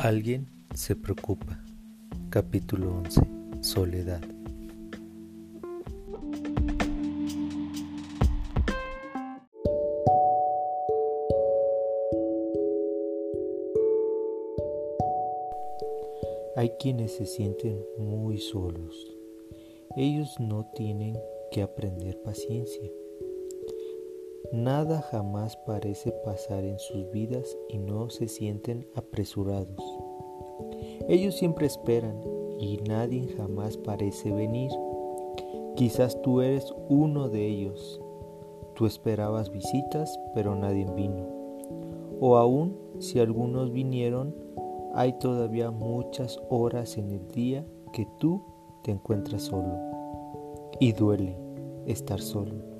Alguien se preocupa. Capítulo 11. Soledad. Hay quienes se sienten muy solos. Ellos no tienen que aprender paciencia. Nada jamás parece pasar en sus vidas y no se sienten apresurados. Ellos siempre esperan y nadie jamás parece venir. Quizás tú eres uno de ellos. Tú esperabas visitas, pero nadie vino. O aún si algunos vinieron, hay todavía muchas horas en el día que tú te encuentras solo. Y duele estar solo.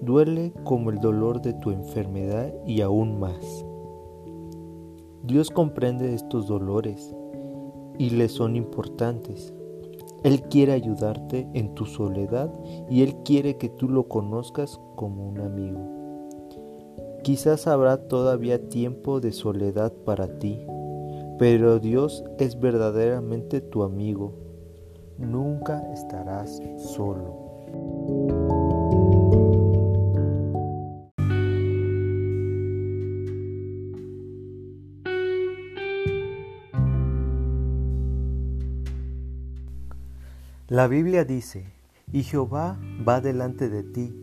Duele como el dolor de tu enfermedad y aún más. Dios comprende estos dolores y le son importantes. Él quiere ayudarte en tu soledad y Él quiere que tú lo conozcas como un amigo. Quizás habrá todavía tiempo de soledad para ti, pero Dios es verdaderamente tu amigo. Nunca estarás solo. La Biblia dice, y Jehová va delante de ti,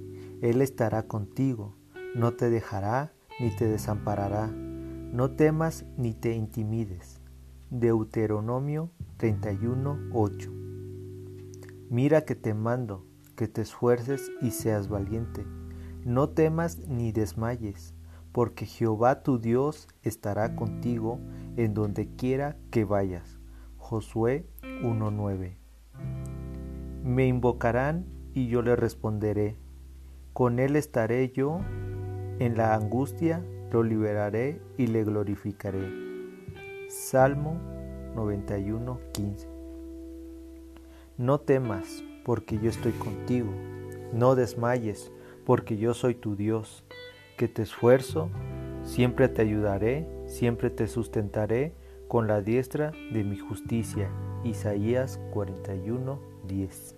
Él estará contigo, no te dejará ni te desamparará. No temas ni te intimides. Deuteronomio 31:8. Mira que te mando, que te esfuerces y seas valiente. No temas ni desmayes, porque Jehová tu Dios estará contigo en donde quiera que vayas. Josué 1:9. Me invocarán y yo le responderé. Con él estaré yo en la angustia lo liberaré y le glorificaré. Salmo 91, 15. No temas, porque yo estoy contigo. No desmayes, porque yo soy tu Dios, que te esfuerzo, siempre te ayudaré, siempre te sustentaré con la diestra de mi justicia. Isaías 41, dias.